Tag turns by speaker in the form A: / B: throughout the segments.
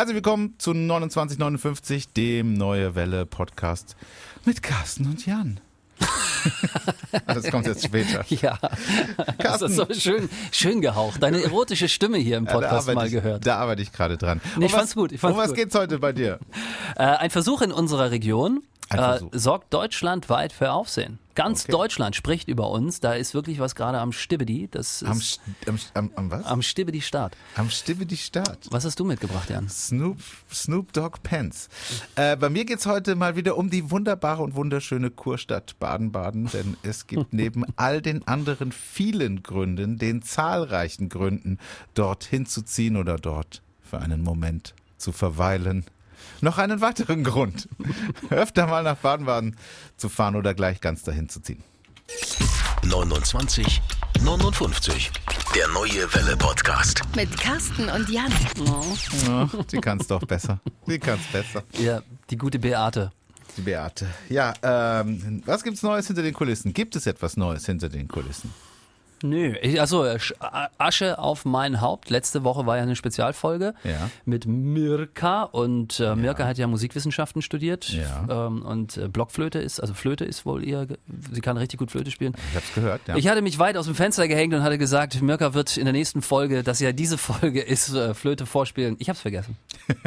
A: Herzlich willkommen zu 2959, dem Neue Welle Podcast mit Carsten und Jan. das kommt jetzt später.
B: Ja, das ist so schön, schön gehaucht. Deine erotische Stimme hier im Podcast
A: ja,
B: mal
A: ich,
B: gehört.
A: Da arbeite ich gerade dran.
B: Nee, ich fand's gut. Ich fand's
A: um was
B: gut.
A: geht's heute bei dir?
B: Äh, ein Versuch in unserer Region äh, sorgt deutschlandweit für Aufsehen. Ganz
A: Okay.
B: Deutschland spricht über uns. Da ist wirklich was gerade am Stibbedi. Das ist
A: Am, St- am, am, am was?
B: am Stibbedi Start.
A: Am Stadt.
B: Was hast du mitgebracht, Jan?
A: Snoop, Snoop Dogg Pants. Äh, bei mir geht's heute mal wieder um die wunderbare und wunderschöne Kurstadt Baden-Baden, denn es gibt neben all den anderen vielen Gründen, den zahlreichen Gründen, dorthin zu ziehen oder dort für einen Moment zu verweilen, noch einen weiteren Grund, öfter mal nach Baden-Baden zu fahren oder gleich ganz dahin zu ziehen.
C: 29 59. Der neue Welle Podcast.
D: Mit Carsten und Jan.
A: Ja, die kann's doch besser. Die kann's besser.
B: Ja, die gute Beate.
A: Die Beate. Ja, ähm, was gibt's Neues hinter den Kulissen? Gibt es etwas Neues hinter den Kulissen?
B: Nö, ich- also äh, Sch- Asche auf mein Haupt. Letzte Woche war ja eine Spezialfolge
A: Ja.
B: mit Mirka und äh, Mirka hat ja Musikwissenschaften studiert
A: Ja.
B: ähm, und äh, Blockflöte ist, also Flöte ist wohl ihr, sie kann richtig gut Flöte spielen.
A: Ich hab's gehört, ja.
B: Ich hatte mich weit aus dem Fenster gehängt und hatte gesagt, Mirka wird in der nächsten Folge, dass ja diese Folge ist, äh, Flöte vorspielen. Ich hab's vergessen.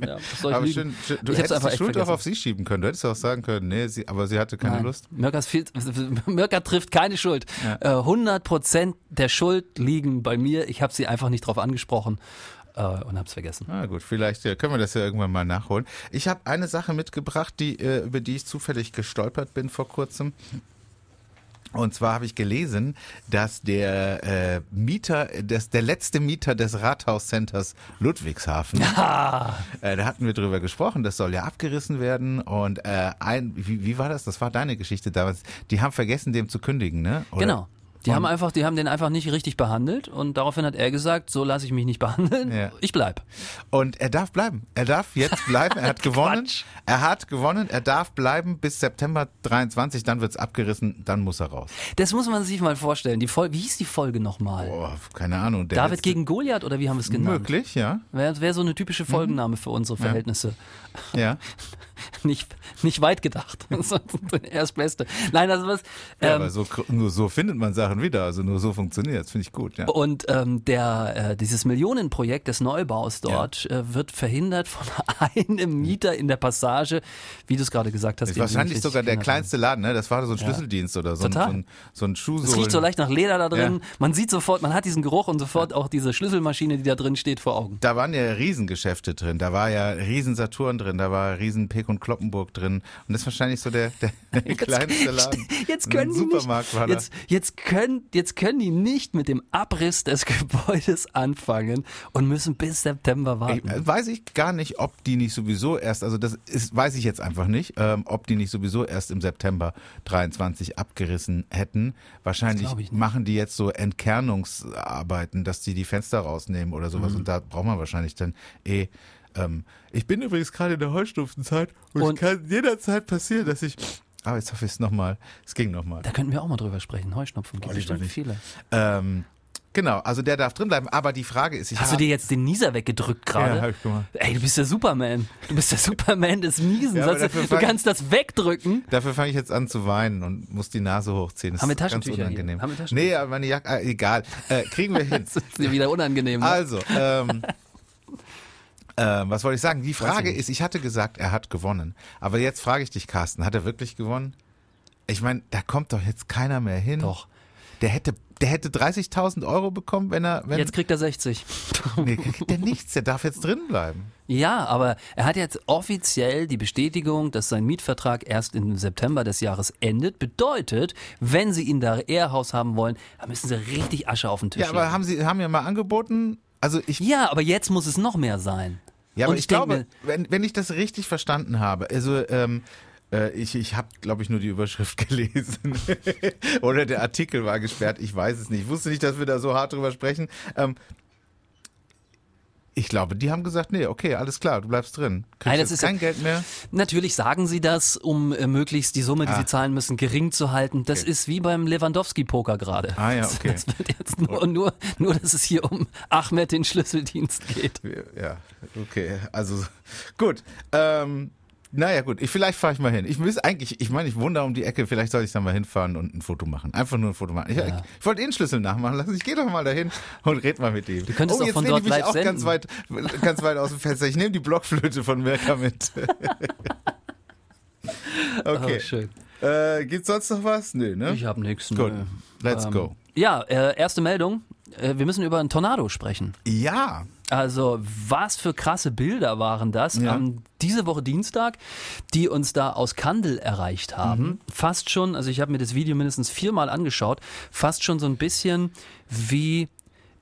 B: ja, was soll ich
A: aber schön, schön, du
B: ich
A: hättest
B: einfach
A: die Schuld auch auf sie schieben können. Du hättest auch sagen können, nee, sie, aber sie hatte keine
B: Nein.
A: Lust.
B: Mirka, viel, Mirka trifft keine Schuld. Äh, 100% der Schuld liegen bei mir. Ich habe sie einfach nicht drauf angesprochen äh, und habe es vergessen.
A: Na gut, vielleicht äh, können wir das ja irgendwann mal nachholen. Ich habe eine Sache mitgebracht, die, äh, über die ich zufällig gestolpert bin vor kurzem. Und zwar habe ich gelesen, dass der äh, Mieter, dass der letzte Mieter des Rathauscenters Ludwigshafen, äh, da hatten wir drüber gesprochen, das soll ja abgerissen werden. Und äh, ein, wie, wie war das? Das war deine Geschichte damals. Die haben vergessen, dem zu kündigen, ne? Oder?
B: Genau. Die
A: Und-
B: haben einfach, die haben den einfach nicht richtig behandelt und daraufhin hat er gesagt, so lasse ich mich nicht behandeln.
A: Ja.
B: Ich bleib.
A: Und er darf bleiben. Er darf jetzt bleiben. Er hat gewonnen. Er hat gewonnen. Er darf bleiben bis September 23. Dann wird's abgerissen. Dann muss er raus.
B: Das muss man sich mal vorstellen. Die Folge, wie hieß die Folge nochmal?
A: Boah, keine Ahnung.
B: David
A: letzte-
B: gegen Goliath oder wie haben wir es genannt?
A: Möglich, ja.
B: Wäre wär so eine typische Folgenname für unsere Verhältnisse.
A: Ja.
B: Nicht, nicht weit gedacht. er ist Beste. Nein, also was.
A: ja
B: ähm,
A: aber so, nur so findet man Sachen wieder. Also nur so funktioniert. Das finde ich gut, ja.
B: Und ähm, der, äh, dieses Millionenprojekt des Neubaus dort äh, wird verhindert von einem Mieter in der Passage, wie du es gerade gesagt hast.
A: Wahrscheinlich sogar der kleinste Laden, ne? Das war so ein Schlüsseldienst oder so ein, so
B: Total.
A: ein, so ein
B: haben. Es riecht so leicht nach Leder da drin.
A: Ja.
B: Man sieht sofort, man hat diesen Geruch und sofort auch diese Schlüsselmaschine, die da drin steht, vor Augen.
A: Da waren ja Riesengeschäfte drin, da war ja riesen Saturn drin, da war riesen Peek und Kloppenburg drin und das ist wahrscheinlich so der, der kleinste Laden.
B: Jetzt können die
A: Supermarkt
B: nicht, jetzt, jetzt, können, jetzt können die nicht mit dem Abriss des Gebäudes anfangen und müssen bis September warten.
A: Ich, äh, weiß ich gar nicht, ob die nicht sowieso erst, also das ist, weiß ich jetzt einfach nicht, ähm, ob die nicht sowieso erst im September 23 abgerissen hätten. Wahrscheinlich machen die jetzt so Entkernungsarbeiten, dass die die Fenster rausnehmen oder sowas
B: Mhm.
A: und da braucht man wahrscheinlich dann eh. Ähm, ich bin übrigens gerade in der Heustufenzeit und,
B: Und-
A: es kann jederzeit passieren, dass ich, aber jetzt hoffe ich es nochmal, es ging nochmal.
B: da könnten wir auch mal drüber sprechen. Heuschnupfen gibt
A: lieber
B: bestimmt viele.
A: Ähm, genau, also der darf drin bleiben, aber die Frage ist, ich
B: Hast du dir jetzt den Nieser weggedrückt gerade?
A: Ja, hab ich gemacht.
B: Ey, du bist der Superman. Du bist der Superman des Niesens.
A: Ja,
B: du
A: fang-
B: kannst das wegdrücken.
A: Dafür fange ich jetzt an zu weinen und muss die Nase hochziehen. Das
B: Haben wir
A: ist ganz
B: Taschentücher hier?
A: unangenehm.
B: Haben wir Taschentücher?
A: Nee, aber meine Jacke, äh, egal. Äh, kriegen wir hin.
B: Das ist dir wieder unangenehm. Ne?
A: Also, ähm, ähm, was wollte ich sagen? Die Frage ist, ich hatte gesagt, er hat gewonnen. Aber jetzt frage ich dich, Carsten, hat er wirklich gewonnen? Ich meine, da kommt doch jetzt keiner mehr hin.
B: Doch.
A: Der hätte, der hätte 30.000 Euro bekommen, wenn er, wenn,
B: Jetzt kriegt er 60.
A: nee, kriegt der nichts, der darf jetzt drin bleiben.
B: Ja, aber er hat jetzt offiziell die Bestätigung, dass sein Mietvertrag erst im September des Jahres endet. Bedeutet, wenn Sie ihn da Ehrhaus haben wollen, dann müssen Sie richtig Asche auf den Tisch
A: Ja, aber
B: legen.
A: haben sie, haben ja mal angeboten, also ich,
B: Ja, aber jetzt muss es noch mehr sein.
A: Ja, aber
B: Und
A: ich,
B: ich
A: glaube, wenn, wenn ich das richtig verstanden habe, also ähm, äh, ich, ich habe, glaube ich, nur die Überschrift gelesen. Oder der Artikel war gesperrt, ich weiß es nicht. Ich wusste nicht, dass wir da so hart drüber sprechen. Ähm, Ich glaube, die haben gesagt, nee, okay, alles klar, du bleibst drin. Kriegst
B: Nein, das ist ja-
A: kein Geld mehr.
B: Natürlich sagen sie das, um äh, möglichst die Summe, die
A: Ah.
B: sie zahlen müssen, gering zu halten. Das
A: Okay.
B: ist wie beim Lewandowski-Poker gerade.
A: Ah ja, okay.
B: Das wird jetzt nur, nur, nur, dass es hier um Ahmed den Schlüsseldienst geht.
A: Ja, okay, also gut. Ähm, naja, gut, ich, vielleicht fahre ich mal hin. Ich muss eigentlich, ich meine, ich wohne da um die Ecke, vielleicht soll ich da mal hinfahren und ein Foto machen. Einfach nur ein Foto machen. Ich,
B: Ja.
A: ich wollte eh einen Schlüssel nachmachen lassen. Ich gehe doch mal dahin und red mal mit ihm. Du
B: könntest
A: oh,
B: auch
A: jetzt
B: von
A: lehne ich
B: dort
A: mich
B: live
A: auch ganz weit, ganz weit aus dem Fenster. Ich nehme die Blockflöte von Mirka mit. okay.
B: Oh, schön.
A: Äh, gibt's sonst noch was? Nö, ne?
B: Ich habe nichts.
A: Gut,
B: nö.
A: let's
B: Ähm,
A: go.
B: Ja, äh, erste Meldung. Äh, wir müssen über einen Tornado sprechen.
A: Ja,
B: Also, was für krasse Bilder waren das
A: Ja.
B: am diese Woche Dienstag, die uns da aus Kandel erreicht haben.
A: Mhm.
B: Fast schon, also ich habe mir das Video mindestens viermal angeschaut, fast schon so ein bisschen wie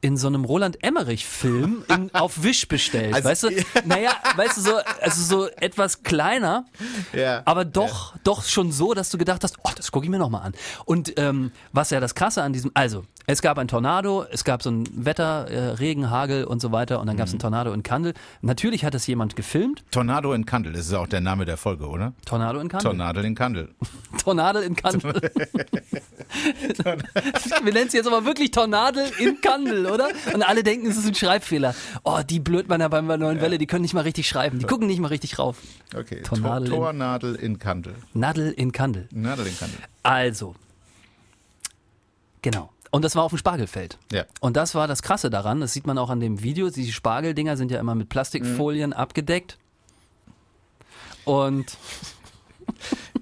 B: in so einem Roland Emmerich-Film auf Wisch bestellt.
A: Also-
B: weißt du? Naja, weißt du, so, also so etwas kleiner,
A: ja.
B: aber doch, doch schon so, dass du gedacht hast, oh, das gucke ich mir nochmal an. Und ähm, was ja das Krasse an diesem, also es gab ein Tornado, es gab so ein Wetter, äh, Regen, Hagel und so weiter und dann gab es einen Tornado in Kandel. Natürlich hat es jemand gefilmt,
A: Tornado in Kandel, das ist auch der Name der Folge, oder?
B: Tornado in Kandel.
A: Tornado in Kandel.
B: Tornado in Kandel. Wir nennen es jetzt aber wirklich Tornado in Kandel, oder? Und alle denken, es ist ein Schreibfehler. Oh, die Blödmanner beim neuen Welle, die können nicht mal richtig schreiben. Die gucken nicht mal richtig rauf.
A: Okay,
B: Tornadel
A: Tor,
B: in-
A: Tornadel in Kandel.
B: Nadel in Kandel.
A: Nadel in Kandel.
B: Also. Genau. Und das war auf dem Spargelfeld.
A: Ja.
B: Und das war das Krasse daran, das sieht man auch an dem Video, die Spargeldinger sind ja immer mit Plastikfolien
A: Mhm.
B: abgedeckt. Und,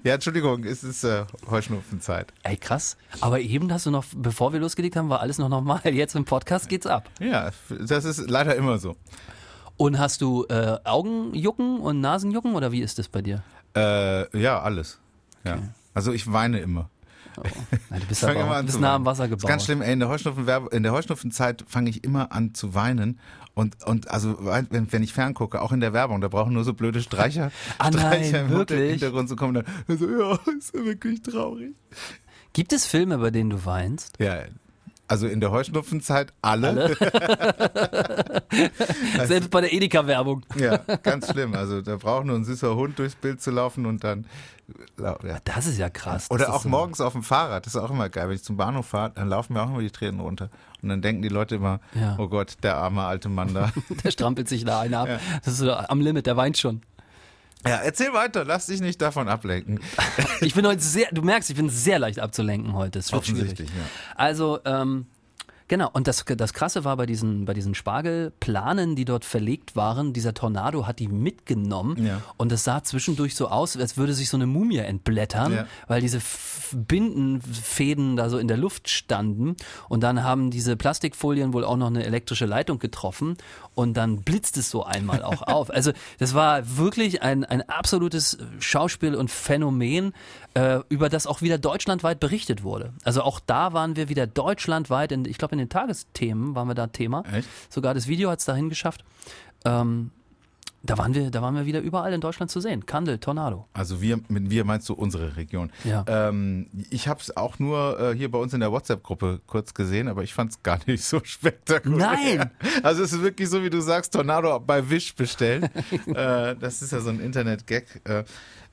A: Ja, Entschuldigung, es ist äh, Heuschnupfenzeit.
B: ey krass, aber eben hast du noch, bevor wir losgelegt haben, war alles noch normal. Jetzt im Podcast geht's ab.
A: Ja, das ist leider immer so.
B: Und hast du äh, Augenjucken und Nasenjucken oder wie ist das bei dir?
A: Äh, ja, alles. Ja. Also ich weine immer.
B: Na, du bist aber
A: immer an
B: bist nah am Wasser
A: Das ist
B: gebaut.
A: ganz schlimm, ey, in der, Heuschnupfen Heuschnupfenzeit fange ich immer an zu weinen. Und, und also wenn, wenn ich ferngucke, auch in der Werbung, da brauchen nur so blöde Streicher,
B: Ah, nein,
A: Streicher im
B: wirklich?
A: Hintergrund zu kommen. Dann so, ja, ist wirklich traurig.
B: Gibt es Filme, bei denen du weinst?
A: Ja, also in der Heuschnupfenzeit alle.
B: Selbst bei der Edeka-Werbung.
A: Ja, ganz schlimm. Also da braucht nur ein süßer Hund durchs Bild zu laufen und dann. Ja.
B: Das ist ja krass.
A: Oder auch
B: so-
A: morgens auf dem Fahrrad, das ist auch immer geil. Wenn ich zum Bahnhof fahre, dann laufen mir auch immer die Tränen runter. Und dann denken die Leute immer,
B: Ja.
A: oh Gott, der arme alte Mann da.
B: Der strampelt sich da einer ab. Das ist so am Limit, der weint schon.
A: Ja, erzähl weiter, lass dich nicht davon ablenken.
B: Ich bin heute sehr, du merkst, ich bin sehr leicht abzulenken heute. Es wird schwierig.
A: Offensichtlich, ja.
B: Also, ähm, genau. Und das, das Krasse war bei diesen, bei diesen Spargelplanen, die dort verlegt waren, dieser Tornado hat die mitgenommen.
A: Ja.
B: Und es sah zwischendurch so aus, als würde sich so eine Mumie entblättern,
A: Ja.
B: weil diese Bindenfäden da so in der Luft standen. Und dann haben diese Plastikfolien wohl auch noch eine elektrische Leitung getroffen. Und dann blitzt es so einmal auch auf. Also, das war wirklich ein, ein absolutes Schauspiel und Phänomen, äh, über das auch wieder deutschlandweit berichtet wurde. Also auch da waren wir wieder deutschlandweit, in, ich glaube in den Tagesthemen waren wir da Thema.
A: Echt?
B: Sogar das Video hat es dahin geschafft. Ähm, da waren wir, da waren wir wieder überall in Deutschland zu sehen. Kandel, Tornado.
A: Also wir, mit wir meinst du unsere Region.
B: Ja.
A: Ähm, ich habe es auch nur äh, hier bei uns in der WhatsApp-Gruppe kurz gesehen, aber ich fand es gar nicht so spektakulär.
B: Nein!
A: Also es ist wirklich so, wie du sagst, Tornado bei Wish bestellen. äh, das ist ja so ein Internet-Gag. Äh,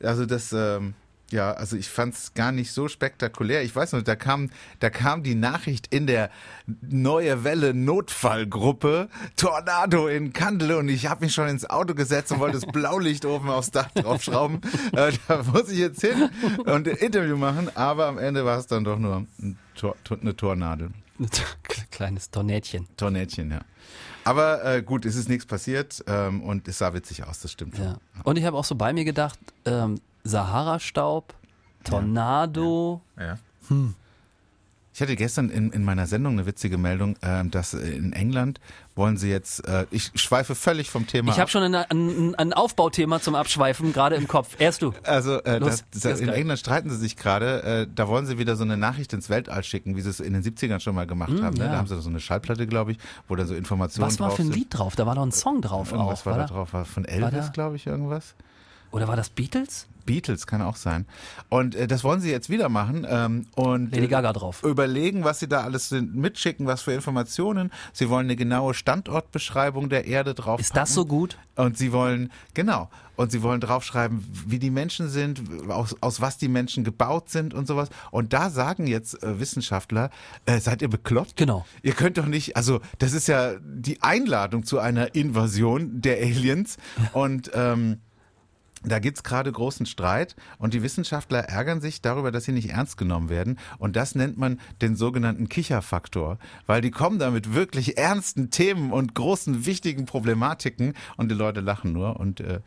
A: also das... Ähm, ja, also ich fand es gar nicht so spektakulär. Ich weiß noch, da kam, da kam die Nachricht in der Neue Welle Notfallgruppe Tornado in Kandel und ich habe mich schon ins Auto gesetzt und wollte das Blaulicht oben aufs Dach draufschrauben. äh, da muss ich jetzt hin und ein Interview machen, aber am Ende war es dann doch nur ein Tor, eine Tornadel.
B: Kleines Tornädchen.
A: Tornädchen, ja. Aber äh, gut, es ist nichts passiert ähm, und es sah witzig aus, das stimmt.
B: Ja. Und ich habe auch so bei mir gedacht, ähm, Sahara-Staub, Tornado.
A: Ja. Ich hatte gestern in, in meiner Sendung eine witzige Meldung, ähm, dass äh, in England wollen sie jetzt, äh, ich schweife völlig vom Thema
B: Ich habe
A: ab.
B: schon ein, ein, ein Aufbauthema zum Abschweifen gerade im Kopf. Erst du.
A: Also äh,
B: Los,
A: das,
B: das
A: in
B: geil.
A: England streiten sie sich gerade, äh, da wollen sie wieder so eine Nachricht ins Weltall schicken, wie sie es in den 70ern schon mal gemacht haben. Ne?
B: ja.
A: Da haben sie so eine Schallplatte, glaube ich, wo da so Informationen
B: Was war für ein. Lied drauf? Da war doch ein Song drauf
A: Irgendwas
B: auch.
A: war da drauf, war von Elvis, glaube ich, irgendwas.
B: Oder war das Beatles?
A: Beatles kann auch sein. Und äh, das wollen sie jetzt wieder machen ähm, und
B: Lady Gaga drauf.
A: überlegen, was sie da alles sind, mitschicken, was für Informationen. Sie wollen eine genaue Standortbeschreibung der Erde drauf.
B: Ist das so gut?
A: Und sie wollen, genau, und sie wollen draufschreiben, wie die Menschen sind, aus, aus was die Menschen gebaut sind und sowas. Und da sagen jetzt äh, Wissenschaftler, äh, seid ihr bekloppt?
B: Genau.
A: Ihr könnt doch nicht, also das ist ja die Einladung zu einer Invasion der Aliens. Und ähm, da gibt's gerade großen Streit und die Wissenschaftler ärgern sich darüber, dass sie nicht ernst genommen werden. Und das nennt man den sogenannten Kicherfaktor, weil die kommen da mit wirklich ernsten Themen und großen, wichtigen Problematiken und die Leute lachen nur. Und äh,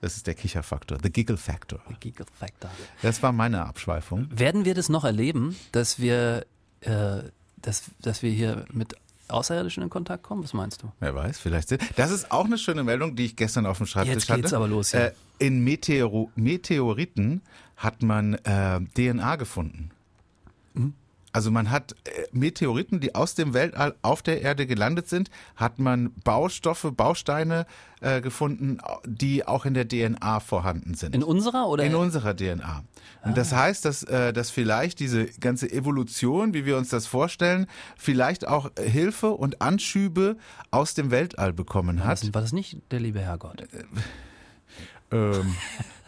A: das ist der Kicherfaktor, the Giggle Factor.
B: Giggle Factor.
A: Das war meine Abschweifung.
B: Werden wir das noch erleben, dass wir, äh, dass, dass wir hier mit Außerirdischen in Kontakt kommen? Was meinst du?
A: Wer weiß, vielleicht. sind- Das ist auch eine schöne Meldung, die ich gestern auf dem Schreibtisch
B: Jetzt
A: hatte.
B: geht's aber los hier.
A: Äh, in Meteoro Meteoriten hat man äh, DNA gefunden. Also man hat äh, Meteoriten, die aus dem Weltall auf der Erde gelandet sind, hat man Baustoffe, Bausteine äh, gefunden, die auch in der DNA vorhanden sind.
B: In unserer oder?
A: In unserer DNA. Und das heißt, dass, äh, dass vielleicht diese ganze Evolution, wie wir uns das vorstellen, vielleicht auch Hilfe und Anschübe aus dem Weltall bekommen hat.
B: war das nicht der liebe Herrgott?
A: Ähm,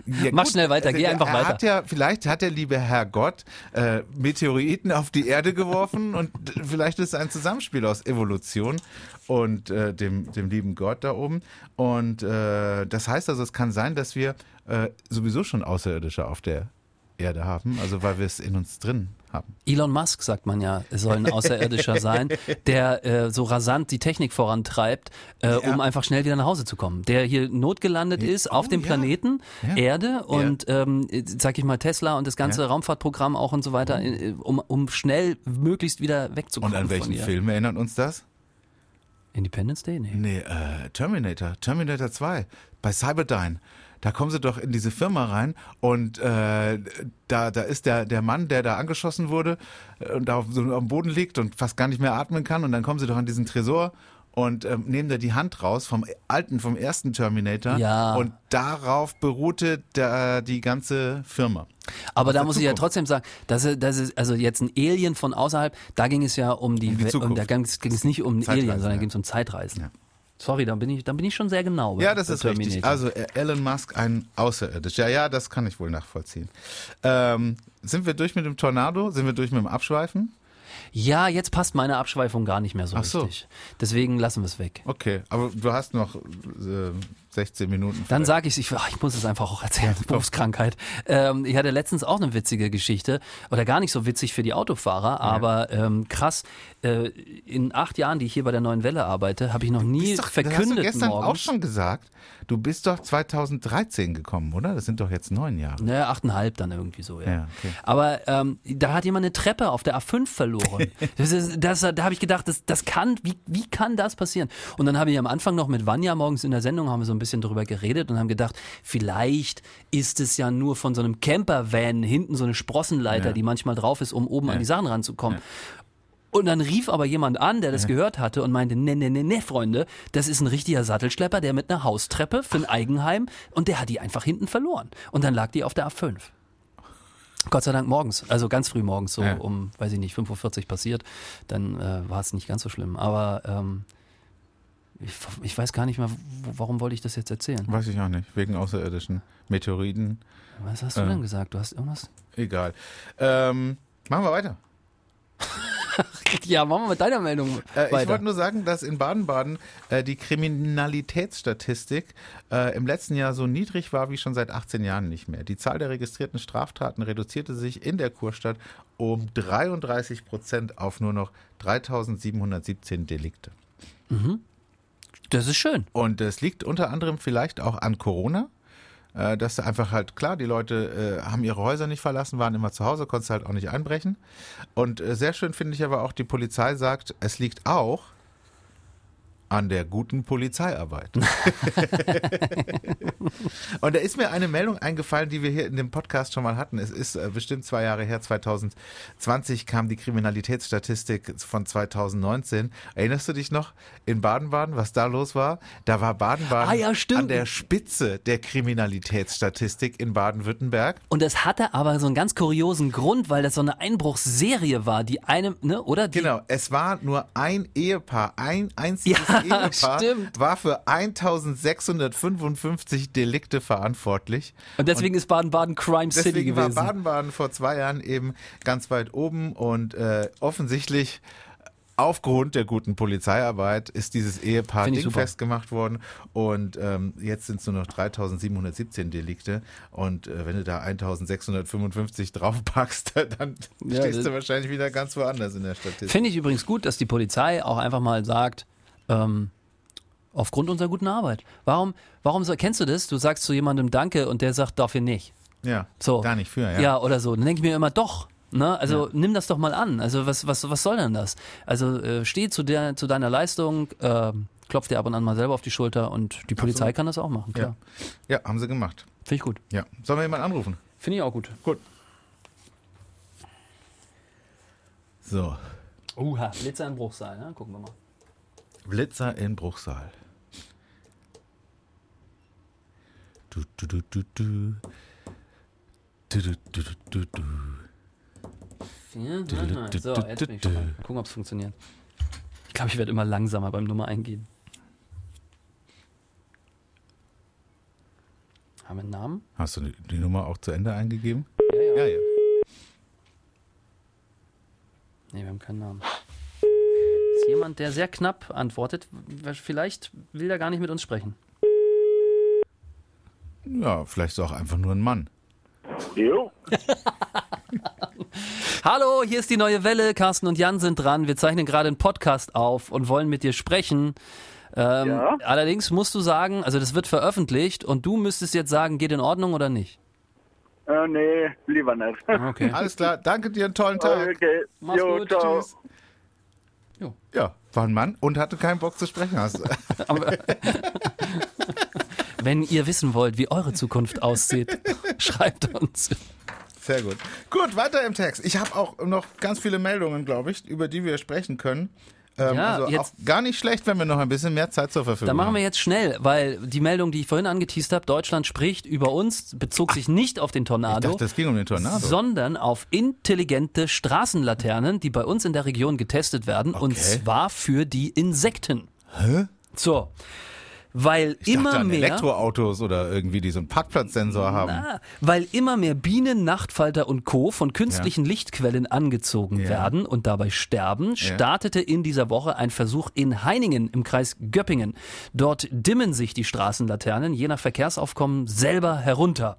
A: ja,
B: Mach schnell weiter, geh
A: er
B: einfach weiter.
A: Hat ja, vielleicht hat der liebe Herr Gott äh, Meteoriten auf die Erde geworfen und vielleicht ist es ein Zusammenspiel aus Evolution und äh, dem, dem lieben Gott da oben. Und äh, das heißt also, es kann sein, dass wir äh, sowieso schon Außerirdische auf der Erde haben, also weil wir es in uns drin haben.
B: Elon Musk, sagt man ja, soll ein Außerirdischer sein, der äh, so rasant die Technik vorantreibt, äh, um einfach schnell wieder nach Hause zu kommen. Der hier notgelandet ist auf
A: oh,
B: dem
A: ja.
B: Planeten
A: Ja.
B: Erde und, ähm, sag ich mal, Tesla und das ganze
A: Ja.
B: Raumfahrtprogramm auch und so weiter, äh, um, um schnell möglichst wieder
A: Und
B: wegzukommen.
A: an
B: von
A: welchen. Film erinnert uns das?
B: Independence Day? Nee.
A: Nee, äh, Terminator, Terminator 2, bei Cyberdyne. Da kommen sie doch in diese Firma rein und äh, da, da ist der, der Mann, der da angeschossen wurde äh, und da auf, so am Boden liegt und fast gar nicht mehr atmen kann. Und dann kommen sie doch an diesen Tresor und ähm, nehmen da die Hand raus vom alten, vom ersten Terminator.
B: Ja.
A: Und darauf beruhte der, die ganze Firma.
B: Aber da muss ich ja
A: Zukunft.
B: trotzdem sagen, das ist, das ist also jetzt ein Alien von außerhalb, da ging es ja um die,
A: Um die Zukunft.
B: da ging es, nicht um
A: Zeitreisen,
B: Alien, sondern
A: ja.
B: ging es um Zeitreisen.
A: Ja.
B: Sorry, dann bin ich, dann bin ich schon sehr genau.
A: Ja, das ist richtig.
B: Terminator.
A: Also äh, Elon Musk, ein Außerirdischer. Ja, ja, das kann ich wohl nachvollziehen. Ähm, sind wir durch mit dem Tornado? Sind wir durch mit dem Abschweifen?
B: Ja, jetzt passt meine Abschweifung gar nicht mehr so
A: Ach so.
B: richtig. Deswegen lassen wir es weg.
A: Okay, aber du hast noch äh, 16 Minuten.
B: Dann sage ich, ich, ich muss es einfach auch erzählen, Berufskrankheit. Ähm, ich hatte letztens auch eine witzige Geschichte, oder gar nicht so witzig für die Autofahrer, aber ähm, krass, äh, in acht Jahren, die ich hier bei der Neuen Welle arbeite, habe ich noch nie
A: doch, das hast du
B: verkündet
A: gestern
B: morgens.
A: auch schon gesagt. Du bist doch 2013 gekommen, oder? Das sind doch jetzt neun Jahre.
B: Naja, achteinhalb dann irgendwie so, ja.
A: Ja, okay.
B: Aber ähm, da hat jemand eine Treppe auf der A5 verloren. Das ist, das, da habe ich gedacht, das, das kann, wie, wie kann das passieren? Und dann habe ich am Anfang noch mit Vanja morgens in der Sendung, haben wir so ein bisschen drüber geredet und haben gedacht, vielleicht ist es ja nur von so einem Campervan hinten so eine Sprossenleiter,
A: Ja.
B: die manchmal drauf ist, um oben an die Sachen ranzukommen. Und dann rief aber jemand an, der das gehört hatte und meinte, ne, ne, ne, ne, Freunde, das ist ein richtiger Sattelschlepper, der mit einer Haustreppe für ein Eigenheim und der hat die einfach hinten verloren. Und dann lag die auf der A5. Gott sei Dank morgens, also ganz früh morgens, so
A: Ja.
B: um, weiß ich nicht, 5.40 Uhr passiert, dann äh, war es nicht ganz so schlimm. Aber ähm, ich, ich weiß gar nicht mehr, warum wollte ich das jetzt erzählen?
A: Weiß ich auch nicht. Wegen außerirdischen Meteoriten.
B: Was hast du
A: Äh.
B: denn gesagt? Du hast irgendwas?
A: Egal. Ähm, machen wir weiter.
B: Ja, machen wir mit deiner Meldung
A: Äh, ich
B: weiter.
A: wollte nur sagen, dass in Baden-Baden äh, die Kriminalitätsstatistik äh, im letzten Jahr so niedrig war wie schon seit 18 Jahren nicht mehr. Die Zahl der registrierten Straftaten reduzierte sich in der Kurstadt um 33 Prozent auf nur noch 3717 Delikte.
B: Das ist schön.
A: Und es liegt unter anderem vielleicht auch an Corona. äh, Dass einfach halt, klar, die Leute äh, haben ihre Häuser nicht verlassen, waren immer zu Hause, konntest halt auch nicht einbrechen. Und äh, sehr schön finde ich aber auch, die Polizei sagt, es liegt auch an der guten Polizeiarbeit. und da ist mir eine Meldung eingefallen, die wir hier in dem Podcast schon mal hatten. Es ist äh, bestimmt zwei Jahre her, 2020 kam die Kriminalitätsstatistik von 2019. Erinnerst du dich noch in Baden-Baden, was da los war? Da war Baden-Baden
B: Ah ja,
A: an der Spitze der Kriminalitätsstatistik in Baden-Württemberg.
B: Und es hatte aber so einen ganz kuriosen Grund, weil das so eine Einbruchsserie war, die einem, ne, oder? Die,
A: Genau, es war nur ein Ehepaar, ein einziges
B: Ja,
A: Ehepaar war für 1655 Delikte verantwortlich.
B: Und deswegen ist Baden-Baden Crime City
A: Deswegen
B: gewesen.
A: war Baden-Baden vor zwei Jahren eben ganz weit oben und äh, offensichtlich aufgrund der guten Polizeiarbeit ist dieses Ehepaar dingfest gemacht worden und ähm, jetzt sind es nur noch 3717 Delikte und äh, wenn du da 1655 draufpackst, dann
B: Ja,
A: stehst du wahrscheinlich wieder ganz woanders in der Statistik.
B: Finde ich übrigens gut, dass die Polizei auch einfach mal sagt, ähm, aufgrund unserer guten Arbeit. Warum, warum so, kennst du das? Du sagst zu jemandem Danke und der sagt dafür nicht.
A: Ja,
B: So.
A: gar nicht für, ja.
B: Ja, oder so. Dann denke ich mir immer, doch. Ne? Also nimm das doch mal an. Also was, was, was soll denn das? Also äh, steh zu, der, zu deiner Leistung, äh, klopf dir ab und an mal selber auf die Schulter und die Polizei kann das auch machen, klar.
A: Ja, haben sie gemacht.
B: Finde ich gut.
A: Ja. Sollen wir jemanden anrufen?
B: Finde ich auch gut.
A: Gut. So,
B: Uha, Blitzer im Bruchsal, ne? Gucken wir mal.
A: Blitzer in Bruchsal. Du, du, du, du, du. Du, du, du, du, du.
B: Ja, so, jetzt bin ich schon mal. Gucken, ob es funktioniert. Ich glaube, ich werde immer langsamer beim Nummer eingeben. Haben wir einen Namen?
A: Hast du die, die Nummer auch zu Ende eingegeben?
B: Ja, ja.
A: Ja, ja.
B: Nee, wir haben keinen Namen. Jemand, der sehr knapp antwortet. Vielleicht will er gar nicht mit uns sprechen.
A: Ja, vielleicht ist es auch einfach nur ein Mann.
D: Jo,
B: Hallo, hier ist die neue Welle. Carsten und Jan sind dran. Wir zeichnen gerade einen Podcast auf und wollen mit dir sprechen. Ähm,
D: Ja.
B: Allerdings musst du sagen, also das wird veröffentlicht und du müsstest jetzt sagen, geht in Ordnung oder nicht?
D: äh, nee, lieber nicht.
B: Okay.
A: Alles klar, danke dir, einen tollen Tag.
D: Okay,
B: Mach's
D: jo,
B: gut,
D: ciao.
A: Tschüss.
B: Jo.
A: Ja, war ein Mann und hatte keinen Bock zu sprechen.
B: Wenn ihr wissen wollt, wie eure Zukunft aussieht, schreibt uns.
A: Sehr gut. Gut, weiter im Text. Ich habe auch noch ganz viele Meldungen, glaube ich, über die wir sprechen können. Ähm,
B: Ja,
A: also
B: jetzt-
A: auch gar nicht schlecht, wenn wir noch ein bisschen mehr Zeit zur Verfügung
B: Dann machen
A: haben.
B: wir jetzt schnell, weil die Meldung, die ich vorhin angeteased habe, Deutschland spricht über uns, bezog sich nicht auf den
A: Ich
B: Tornado.
A: dachte, es ging um den Tornado.
B: sondern auf intelligente Straßenlaternen, die bei uns in der Region getestet werden, und
A: Okay.
B: zwar für die Insekten. Hä? So. Weil
A: ich
B: immer
A: dachte an
B: mehr.
A: Elektroautos oder irgendwie, die so einen Parkplatzsensor haben.
B: Ah, weil immer mehr Bienen, Nachtfalter und Co. von künstlichen Lichtquellen angezogen
A: Ja.
B: werden und dabei sterben, startete in dieser Woche ein Versuch in Heiningen im Kreis Göppingen. Dort dimmen sich die Straßenlaternen je nach Verkehrsaufkommen selber herunter.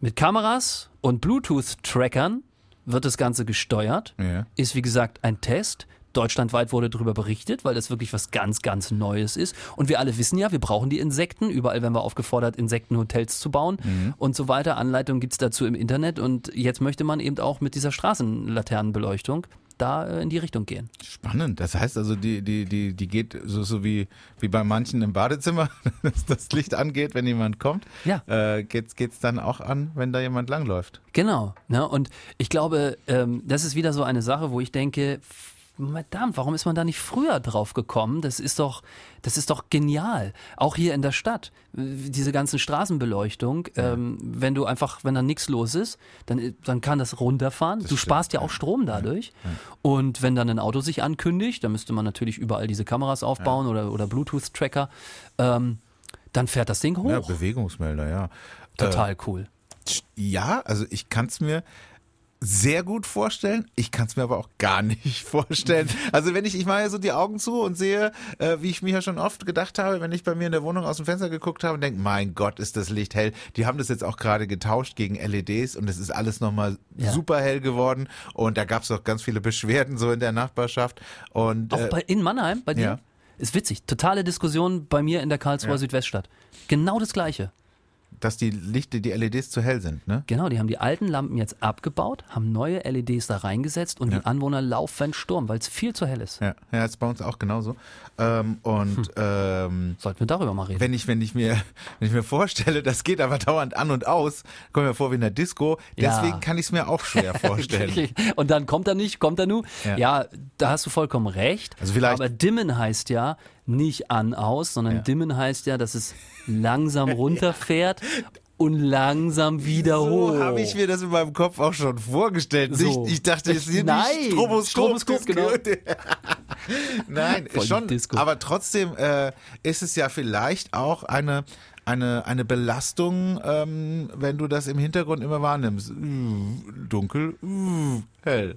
B: Mit Kameras und Bluetooth-Trackern wird das Ganze gesteuert.
A: Ja.
B: Ist wie gesagt ein Test. Deutschlandweit wurde darüber berichtet, weil das wirklich was ganz, ganz Neues ist. Und wir alle wissen ja, wir brauchen die Insekten. Überall werden wir aufgefordert, Insektenhotels zu bauen und so weiter. Anleitungen gibt's dazu im Internet. Und jetzt möchte man eben auch mit dieser Straßenlaternenbeleuchtung da äh, in die Richtung gehen.
A: Spannend. Das heißt also, die, die, die, die geht so, so wie, wie bei manchen im Badezimmer, dass das Licht angeht, wenn jemand kommt.
B: Ja.
A: Äh, geht's, geht's dann auch an, wenn da jemand langläuft?
B: Genau. Ne? Und ich glaube, ähm, das ist wieder so eine Sache, wo ich denke, verdammt, warum ist man da nicht früher drauf gekommen? Das ist doch, das ist doch genial. Auch hier in der Stadt. Äh, Diese ganzen Straßenbeleuchtung, ähm, wenn du einfach, wenn da nichts los ist, dann, dann kann das runterfahren. du
A: stimmt,
B: sparst ja auch Strom dadurch. Und wenn dann ein Auto sich ankündigt, dann müsste man natürlich überall diese Kameras aufbauen oder, oder Bluetooth-Tracker. Ähm, dann fährt das Ding hoch.
A: Ja, Bewegungsmelder, ja.
B: Total cool.
A: Ja, also ich kann es mir sehr gut vorstellen. Ich kann es mir aber auch gar nicht vorstellen. Also wenn ich, ich mache ja so die Augen zu und sehe, äh, wie ich mir ja schon oft gedacht habe, wenn ich bei mir in der Wohnung aus dem Fenster geguckt habe und denke, mein Gott, ist das Licht hell. Die haben das jetzt auch gerade getauscht gegen LEDs und es ist alles nochmal
B: Ja.
A: super hell geworden. Und da gab es auch ganz viele Beschwerden so in der Nachbarschaft. Und
B: Auch
A: äh,
B: bei, in Mannheim, bei dir?
A: ja.
B: Ist witzig. Totale Diskussion bei mir in der Karlsruher
A: Ja.
B: Südweststadt. Genau das Gleiche.
A: Dass die Lichter, die LEDs zu hell sind, ne?
B: Genau, die haben die alten Lampen jetzt abgebaut, haben neue LEDs da reingesetzt und
A: Ja.
B: die Anwohner laufen Sturm, weil es viel zu hell ist.
A: Ja, ja, ist bei uns auch genauso. Ähm, und ähm,
B: Sollten wir darüber mal reden.
A: wenn ich, wenn ich mir, wenn ich mir vorstelle, das geht aber dauernd an und aus, komme mir vor wie in der Disco.
B: Ja.
A: Deswegen kann ich es mir auch schwer vorstellen.
B: Und dann kommt er nicht, kommt er nu?
A: Ja.
B: Ja. da hast du vollkommen recht.
A: Also vielleicht-
B: Aber dimmen heißt ja nicht an, aus, sondern
A: Ja.
B: dimmen heißt ja, dass es langsam runterfährt und langsam wieder hoch.
A: So habe ich mir das in meinem Kopf auch schon vorgestellt.
B: So.
A: Nicht, ich dachte, es ist
B: Nein,
A: nicht Stroboskop.
B: Stroboskop, genau.
A: Nein,
B: Voll
A: schon.
B: Disco.
A: Aber trotzdem äh, ist es ja vielleicht auch eine eine, eine Belastung, ähm, wenn du das im Hintergrund immer wahrnimmst. Uh, dunkel, uh, hell.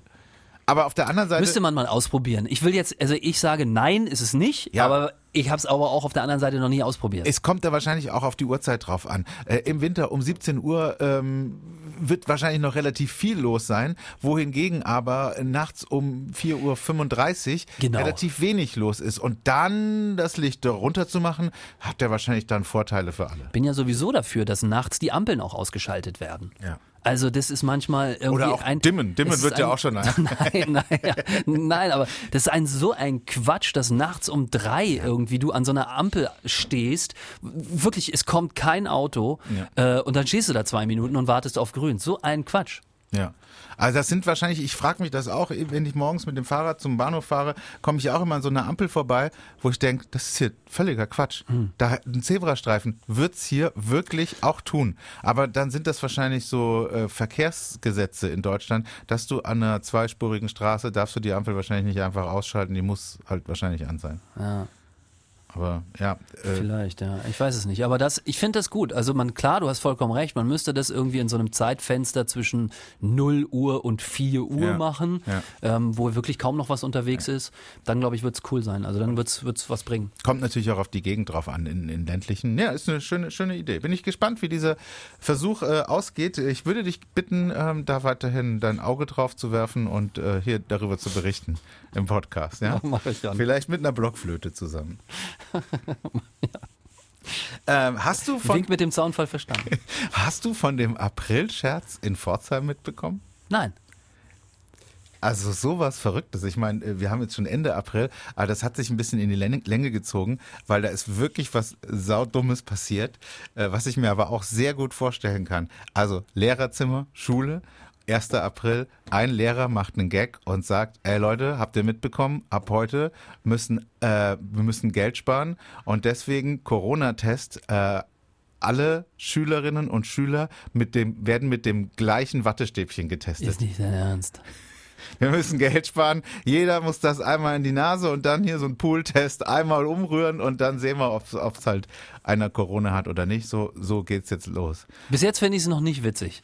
A: Aber auf der anderen Seite.
B: Müsste man mal ausprobieren. Ich will jetzt, also ich sage nein, ist es nicht,
A: Ja.
B: aber ich habe es aber auch auf der anderen Seite noch nie ausprobiert.
A: Es kommt da wahrscheinlich auch auf die Uhrzeit drauf an. Äh, Im Winter um 17 Uhr ähm, wird wahrscheinlich noch relativ viel los sein, wohingegen aber nachts um 4.35 Uhr
B: Genau.
A: relativ wenig los ist. Und dann das Licht runterzumachen, hat der wahrscheinlich dann Vorteile für alle.
B: bin ja sowieso dafür, dass nachts die Ampeln auch ausgeschaltet werden.
A: Ja.
B: Also das ist manchmal irgendwie
A: Oder auch
B: ein
A: dimmen. Dimmen wird ja
B: ein,
A: auch schon ein-
B: Nein, nein, ja, nein, aber das ist ein so ein Quatsch, dass nachts um drei irgendwie du an so einer Ampel stehst. Wirklich, es kommt kein Auto äh, und dann stehst du da zwei Minuten und wartest auf Grün. So ein Quatsch.
A: Ja. Also das sind wahrscheinlich, ich frage mich das auch, wenn ich morgens mit dem Fahrrad zum Bahnhof fahre, komme ich auch immer an so einer Ampel vorbei, wo ich denke, das ist hier völliger Quatsch. Da ein Zebrastreifen wird's hier wirklich auch tun. Aber dann sind das wahrscheinlich so äh, Verkehrsgesetze in Deutschland, dass du an einer zweispurigen Straße darfst du die Ampel wahrscheinlich nicht einfach ausschalten, die muss halt wahrscheinlich an sein.
B: Ja.
A: Aber ja, äh,
B: Vielleicht, ja. Ich weiß es nicht. Aber das, ich finde das gut. Also man, klar, du hast vollkommen recht, man müsste das irgendwie in so einem Zeitfenster zwischen 0 Uhr und 4 Uhr
A: Ja,
B: machen,
A: ja.
B: ähm, wo wirklich kaum noch was unterwegs ist. Dann, glaube ich, wird es cool sein. Also dann wird es was bringen.
A: Kommt natürlich auch auf die Gegend drauf an, in, in ländlichen. Ja, ist eine schöne, schöne Idee. Bin ich gespannt, wie dieser Versuch äh, ausgeht. Ich würde dich bitten, ähm, da weiterhin dein Auge drauf zu werfen und äh, hier darüber zu berichten im Podcast. Ja?
B: Mach ich dann.
A: Vielleicht mit einer Blockflöte zusammen. ähm, hast, du von,
B: Wink mit dem Zaunfall verstanden.
A: hast du von dem April-Scherz in Pforzheim mitbekommen?
B: Nein.
A: Also sowas Verrücktes. Ich meine, äh, wir haben jetzt schon Ende April, aber das hat sich ein bisschen in die Länge, Länge gezogen, weil da ist wirklich was saudummes passiert, äh, was ich mir aber auch sehr gut vorstellen kann. Also Lehrerzimmer, Schule, 1. April, ein Lehrer macht einen Gag und sagt, ey Leute, habt ihr mitbekommen, ab heute müssen äh, wir müssen Geld sparen und deswegen Corona-Test äh, alle Schülerinnen und Schüler mit dem, werden mit dem gleichen Wattestäbchen getestet.
B: Ist nicht dein Ernst.
A: Wir müssen Geld sparen. Jeder muss das einmal in die Nase und dann hier so ein Pooltest einmal umrühren und dann sehen wir, ob es halt einer Corona hat oder nicht. So, so geht's jetzt los.
B: Bis jetzt finde ich es noch nicht witzig.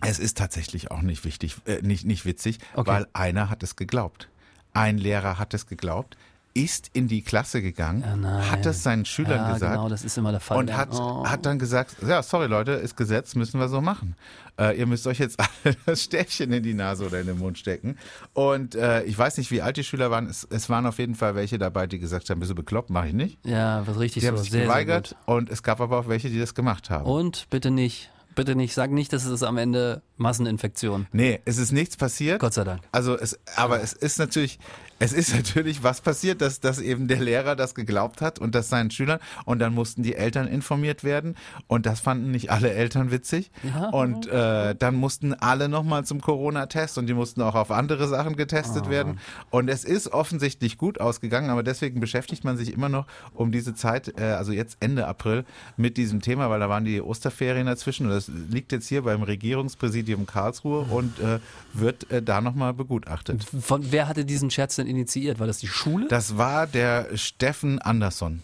A: Es ist tatsächlich auch nicht wichtig, äh, nicht, nicht witzig,
B: Okay.
A: weil einer hat es geglaubt. Ein Lehrer hat es geglaubt, ist in die Klasse gegangen,
B: nein.
A: hat es seinen Schülern
B: ja,
A: gesagt
B: genau, das ist immer der Fall.
A: und hat,
B: Oh.
A: hat dann gesagt, ja, sorry Leute, ist Gesetz, müssen wir so machen. Äh, ihr müsst euch jetzt alle das Stäbchen in die Nase oder in den Mund stecken. Und äh, ich weiß nicht, wie alt die Schüler waren. Es, es waren auf jeden Fall welche dabei, die gesagt haben, bist du bekloppt, mach ich nicht.
B: Ja, was richtig
A: Die
B: so.
A: haben sich
B: sehr,
A: geweigert
B: Sehr
A: und es gab aber auch welche, die das gemacht haben.
B: Und bitte nicht, bitte nicht, sag nicht, dass es am Ende Masseninfektion.
A: Nee, es ist nichts passiert.
B: Gott sei Dank.
A: Also es, aber es ist natürlich, es ist natürlich was passiert, dass, dass eben der Lehrer das geglaubt hat und das seinen Schülern und dann mussten die Eltern informiert werden und das fanden nicht alle Eltern witzig
B: Ja.
A: und äh, dann mussten alle nochmal zum Corona-Test und die mussten auch auf andere Sachen getestet
B: Ah.
A: werden und es ist offensichtlich gut ausgegangen, aber deswegen beschäftigt man sich immer noch um diese Zeit, äh, also jetzt Ende April mit diesem Thema, weil da waren die Osterferien dazwischen und das liegt jetzt hier beim Regierungspräsidium Karlsruhe und äh, wird äh, da nochmal begutachtet.
B: Von, wer hatte diesen Scherz denn initiiert? War das die Schule?
A: Das war der Steffen Andersson.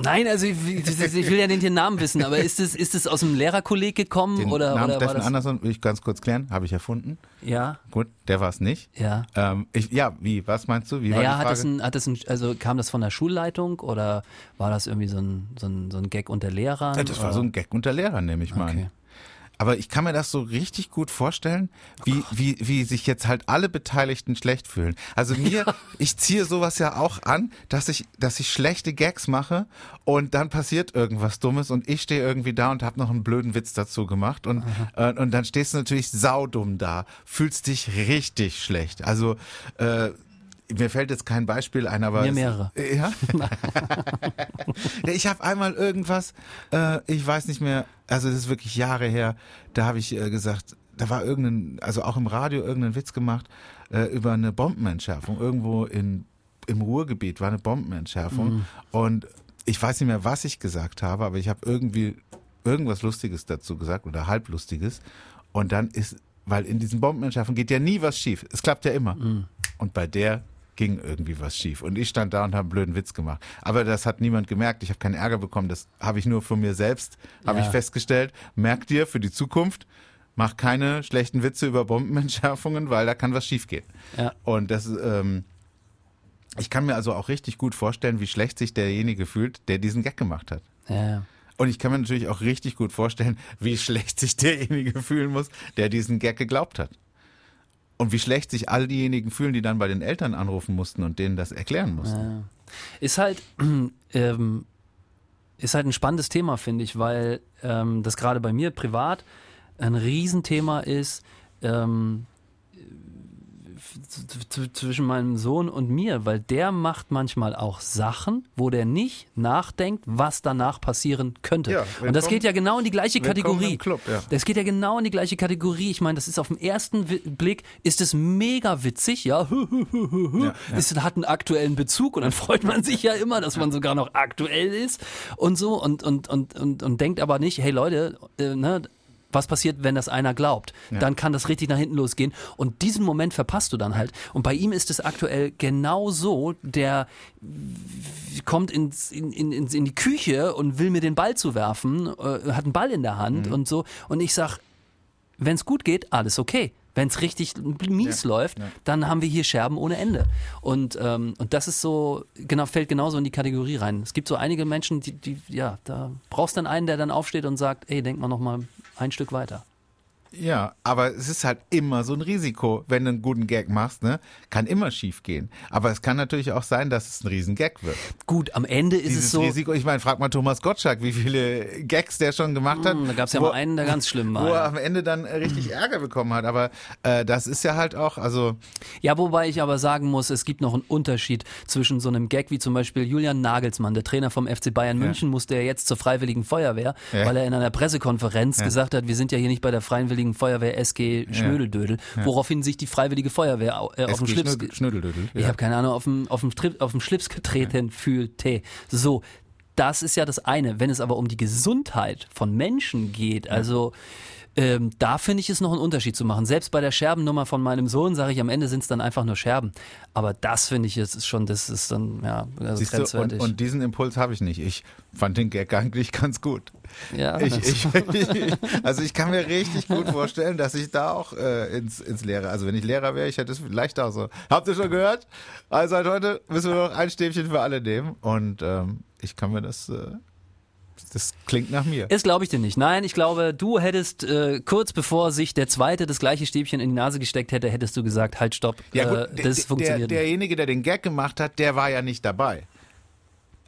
B: Nein, also ich, ich will ja den Namen wissen, aber ist es, ist es aus dem Lehrerkolleg gekommen
A: Den
B: oder,
A: Namen
B: oder war
A: Steffen
B: das?
A: Andersson will ich ganz kurz klären, habe ich erfunden.
B: Ja,
A: Gut, der war es nicht.
B: ja.
A: Ähm, ich, ja, wie? Was meinst du? Wie
B: Naja,
A: war die
B: hat das
A: Frage?
B: ein, hat das ein, also kam das von der Schulleitung oder war das irgendwie so ein, so ein, so ein Gag unter Lehrern?
A: Ja, das war
B: oder?
A: so ein Gag unter Lehrern, nehme ich mal
B: Okay.
A: Aber ich kann mir das so richtig gut vorstellen, wie, wie, wie sich jetzt halt alle Beteiligten schlecht fühlen. Also mir, ich ziehe sowas ja auch an, dass ich, dass ich schlechte Gags mache und dann passiert irgendwas Dummes und ich stehe irgendwie da und habe noch einen blöden Witz dazu gemacht und, äh, und dann stehst du natürlich saudumm da, fühlst dich richtig schlecht. Also äh, mir fällt jetzt kein Beispiel ein, aber
B: Mir mehrere.
A: ja. Ja, ich habe einmal irgendwas, äh, ich weiß nicht mehr, also das ist wirklich Jahre her, da habe ich äh, gesagt, da war irgendein, also auch im Radio irgendein Witz gemacht äh, über eine Bombenentschärfung. Irgendwo in, im Ruhrgebiet war eine Bombenentschärfung und ich weiß nicht mehr, was ich gesagt habe, aber ich habe irgendwie irgendwas Lustiges dazu gesagt oder halblustiges und dann ist, weil in diesen Bombenentschärfungen geht ja nie was schief, es klappt ja immer. Und bei der ging irgendwie was schief. Und ich stand da und habe einen blöden Witz gemacht. Aber das hat niemand gemerkt. Ich habe keinen Ärger bekommen. Das habe ich nur von mir selbst, habe
B: Ja.
A: ich festgestellt. Merk dir für die Zukunft, mach keine schlechten Witze über Bombenentschärfungen, weil da kann was schiefgehen.
B: Ja.
A: Und das, ähm, ich kann mir also auch richtig gut vorstellen, wie schlecht sich derjenige fühlt, der diesen Gag gemacht hat.
B: Ja.
A: Und ich kann mir natürlich auch richtig gut vorstellen, wie schlecht sich derjenige fühlen muss, der diesen Gag geglaubt hat. Und wie schlecht sich all diejenigen fühlen, die dann bei den Eltern anrufen mussten und denen das erklären mussten.
B: Ist halt, ähm, ist halt ein spannendes Thema, finde ich, weil ähm, das gerade bei mir privat ein Riesenthema ist, ähm, zwischen meinem Sohn und mir, weil der macht manchmal auch Sachen, wo der nicht nachdenkt, was danach passieren könnte.
A: Ja,
B: und das geht ja genau in die gleiche Kategorie.
A: Club, ja.
B: Das geht ja genau in die gleiche Kategorie. Ich meine, das ist auf den ersten Blick ist es mega witzig, ja. Es hat einen aktuellen Bezug und dann freut man sich ja immer, dass man sogar noch aktuell ist und so und und und und, und denkt aber nicht, hey Leute, äh, ne, was passiert, wenn das einer glaubt? Dann kann das richtig nach hinten losgehen. Und diesen Moment verpasst du dann halt. Und bei ihm ist es aktuell genau so, der kommt ins, in, in, in, die Küche und will mir den Ball zuwerfen, äh, hat einen Ball in der Hand und so. Und ich sag, wenn es gut geht, alles okay. Wenn es richtig mies läuft, dann haben wir hier Scherben ohne Ende. Und, ähm, und das ist so, genau, fällt genauso in die Kategorie rein. Es gibt so einige Menschen, die, die ja, da brauchst dann einen, der dann aufsteht und sagt, ey, denk mal noch mal ein Stück weiter.
A: Ja, aber es ist halt immer so ein Risiko, wenn du einen guten Gag machst, ne? Kann immer schief gehen. Aber es kann natürlich auch sein, dass es ein Riesengag wird.
B: Gut, am Ende ist
A: Dieses
B: es so,
A: Risiko, ich meine, frag mal Thomas Gottschalk, wie viele Gags der schon gemacht hat.
B: Hm, da gab's ja
A: wo-
B: mal einen, der ganz schlimm war,
A: Wo
B: ja.
A: er am Ende dann äh, richtig Ärger bekommen hat. Aber äh, das ist ja halt auch, also
B: Ja, wobei ich aber sagen muss, es gibt noch einen Unterschied zwischen so einem Gag wie zum Beispiel Julian Nagelsmann, der Trainer vom FC Bayern München, musste ja jetzt zur Freiwilligen Feuerwehr,
A: Ja.
B: weil er in einer Pressekonferenz gesagt hat, wir sind ja hier nicht bei der Freiwilligen Feuerwehr SG Schnödeldödel, woraufhin sich die Freiwillige Feuerwehr äh, auf
A: SG
B: Schlips,
A: Schnödeldödel.
B: ich habe keine Ahnung, auf dem, auf dem, Strip, auf dem Schlips getreten fühlte. So, das ist ja das eine. Wenn es aber um die Gesundheit von Menschen geht, also ähm, da finde ich es noch einen Unterschied zu machen. Selbst bei der Scherbennummer von meinem Sohn sage ich, am Ende sind es dann einfach nur Scherben. Aber das finde ich jetzt ist schon, das ist dann ja also
A: Siehst du,
B: grenzwertig.
A: und, und diesen Impuls habe ich nicht. Ich fand den Gag eigentlich ganz gut.
B: ja,
A: Ich, ich, ich, also ich kann mir richtig gut vorstellen, dass ich da auch äh, ins, ins Lehrer, also wenn ich Lehrer wäre, ich hätte es vielleicht auch so. Habt ihr schon gehört? Also seit heute müssen wir noch ein Stäbchen für alle nehmen und ähm, ich kann mir das, äh, das klingt nach mir.
B: Das glaube ich dir nicht. Nein, ich glaube, du hättest äh, kurz bevor sich der zweite das gleiche Stäbchen in die Nase gesteckt hätte, hättest du gesagt, halt stopp,
A: Ja gut,
B: äh, das
A: der,
B: funktioniert
A: der,
B: nicht.
A: derjenige, der den Gag gemacht hat, der war ja nicht dabei.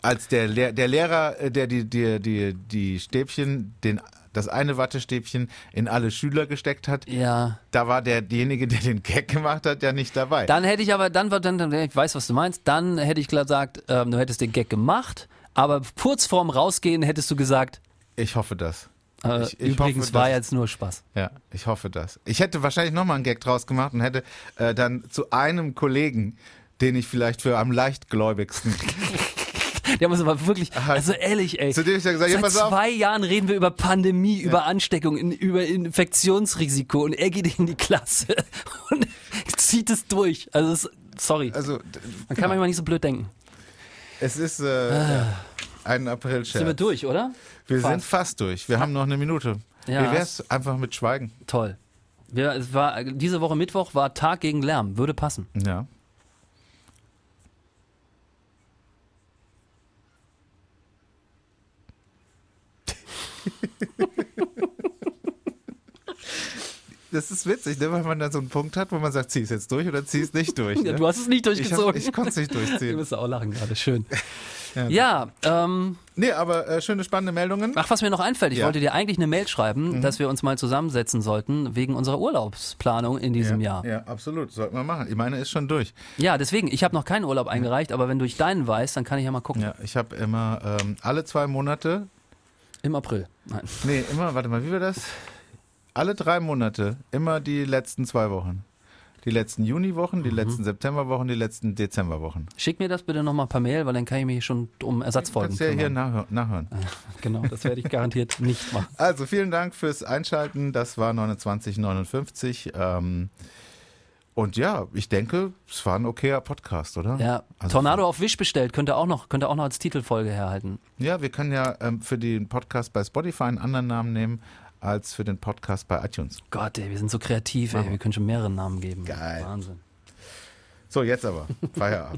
A: Als der, Lehr- der Lehrer, äh, der die, die, die, die Stäbchen, den, das eine Wattestäbchen in alle Schüler gesteckt hat,
B: Ja.
A: da war der, derjenige, der den Gag gemacht hat, ja nicht dabei.
B: Dann hätte ich aber, dann, dann, dann ich weiß, was du meinst, dann hätte ich gesagt, ähm, du hättest den Gag gemacht, aber kurz vorm Rausgehen hättest du gesagt,
A: Ich hoffe das.
B: äh,
A: Ich- ich
B: übrigens
A: hoffe,
B: war
A: dass-
B: jetzt nur Spaß.
A: Ja, ich hoffe das. Ich hätte wahrscheinlich nochmal einen Gag draus gemacht und hätte äh, dann zu einem Kollegen, den ich vielleicht für am leichtgläubigsten,
B: Der muss aber wirklich, also ehrlich, ey.
A: zu dem ich gesagt, ja,
B: Seit
A: auf,
B: zwei Jahren reden wir über Pandemie, über Ansteckung, in, über Infektionsrisiko und er geht in die Klasse und zieht es durch. Also, es, sorry.
A: also
B: Man kann manchmal nicht so blöd denken.
A: Es ist äh, ja, ein April-Scherz.
B: Ah. Sind wir durch, oder?
A: Wir
B: Fast.
A: sind fast durch. Wir haben noch eine Minute.
B: Ja.
A: Wie wär's einfach mit Schweigen?
B: Toll. Wir, es war, diese Woche Mittwoch war Tag gegen Lärm. Würde passen.
A: Ja. das ist witzig, ne, weil man da so einen Punkt hat, wo man sagt, zieh es jetzt durch oder zieh es nicht durch. Ne?
B: Ja, du hast es nicht
A: ich, hab-
B: durchgezogen.
A: ich konnte es nicht
B: Du
A: durchziehen.
B: musst auch lachen gerade, schön.
A: Ja.
B: Ja, ähm,
A: Nee, aber äh, schöne, spannende Meldungen.
B: ach, was mir noch einfällt, ich
A: Ja. Mhm.
B: wollte dir eigentlich eine Mail schreiben, dass wir uns mal zusammensetzen sollten wegen unserer Urlaubsplanung in diesem
A: ja,
B: Jahr.
A: Ja, absolut. Sollten wir machen. Ich meine, ist schon durch.
B: Ja, deswegen, ich habe noch keinen Urlaub eingereicht, aber wenn du deinen weißt, dann kann ich ja mal gucken.
A: Ja, ich habe immer ähm, alle zwei Monate,
B: Im April. Nein.
A: nee, immer, warte mal, wie war das? Alle drei Monate, immer die letzten zwei Wochen. Die letzten Juniwochen,
B: Mhm.
A: die letzten Septemberwochen, die letzten Dezemberwochen.
B: Schick mir das bitte nochmal per Mail, weil dann kann ich mich schon um Ersatzfolgen
A: Kannst du ja hier
B: kümmern.
A: nachhö- nachhören.
B: Genau, das werde ich garantiert nicht machen.
A: Also vielen Dank fürs Einschalten. Das war 2959. Ähm, und ja, ich denke, es war ein okayer Podcast, oder?
B: Ja,
A: Also-
B: Tornado auf Wisch bestellt, könnte auch noch, könnte auch noch als Titelfolge herhalten.
A: Ja, wir können ja ähm, für den Podcast bei Spotify einen anderen Namen nehmen als für den Podcast bei iTunes.
B: Gott, ey, wir sind so kreativ, ey. Wir können schon mehrere Namen geben.
A: Geil.
B: Wahnsinn.
A: So, jetzt aber. Feierabend.